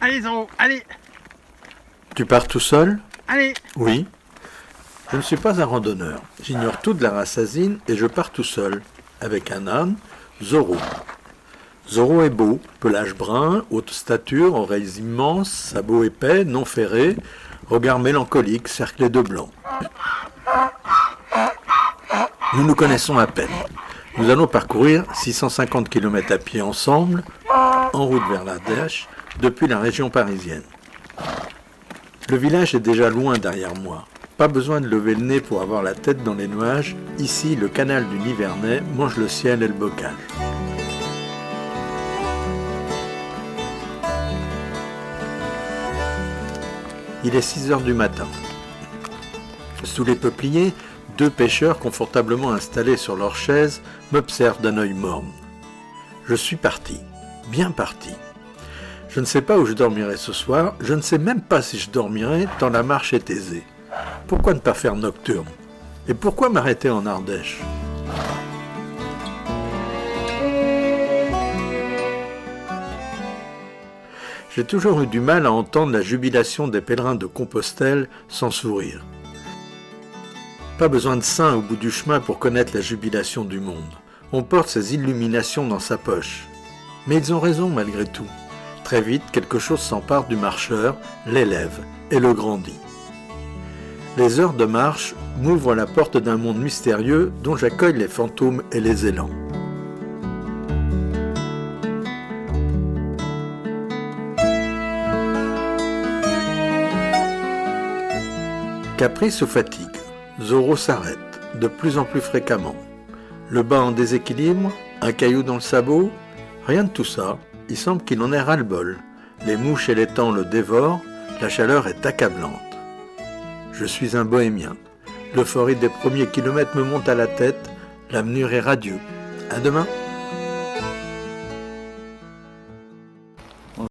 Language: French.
Allez, Zoro, allez, Tu pars tout seul allez. Oui. Je ne suis pas un randonneur. J'ignore tout de la race asine et je pars tout seul, avec un âne, Zoro. Zoro est beau, pelage brun, haute stature, oreilles immenses, sabots épais, non ferrés, regard mélancolique, cerclé de blanc. Nous nous connaissons à peine. Nous allons parcourir 650 km à pied ensemble, en route vers l'Ardèche, depuis la région parisienne. Le village est déjà loin derrière moi. Pas besoin de lever le nez pour avoir la tête dans les nuages. Ici, le canal du Nivernais mange le ciel et le bocage. Il est 6 heures du matin. Sous les peupliers, deux pêcheurs confortablement installés sur leurs chaises m'observent d'un œil morne. Je suis parti, bien parti. Je ne sais pas où je dormirai ce soir, je ne sais même pas si je dormirai tant la marche est aisée. Pourquoi ne pas faire nocturne? Et pourquoi m'arrêter en Ardèche? J'ai toujours eu du mal à entendre la jubilation des pèlerins de Compostelle sans sourire. Pas besoin de saint au bout du chemin pour connaître la jubilation du monde. On porte ses illuminations dans sa poche. Mais ils ont raison malgré tout. Très vite, quelque chose s'empare du marcheur, l'élève et le grandit. Les heures de marche m'ouvrent la porte d'un monde mystérieux dont j'accueille les fantômes et les élans. Caprice ou fatigue, Zoro s'arrête, de plus en plus fréquemment. Le bas en déséquilibre, un caillou dans le sabot, rien de tout ça, il semble qu'il en ait ras-le-bol. Les mouches et les temps le dévorent, la chaleur est accablante. Je suis un bohémien. L'euphorie des premiers kilomètres me monte à la tête, l'avenir est radieux. À demain!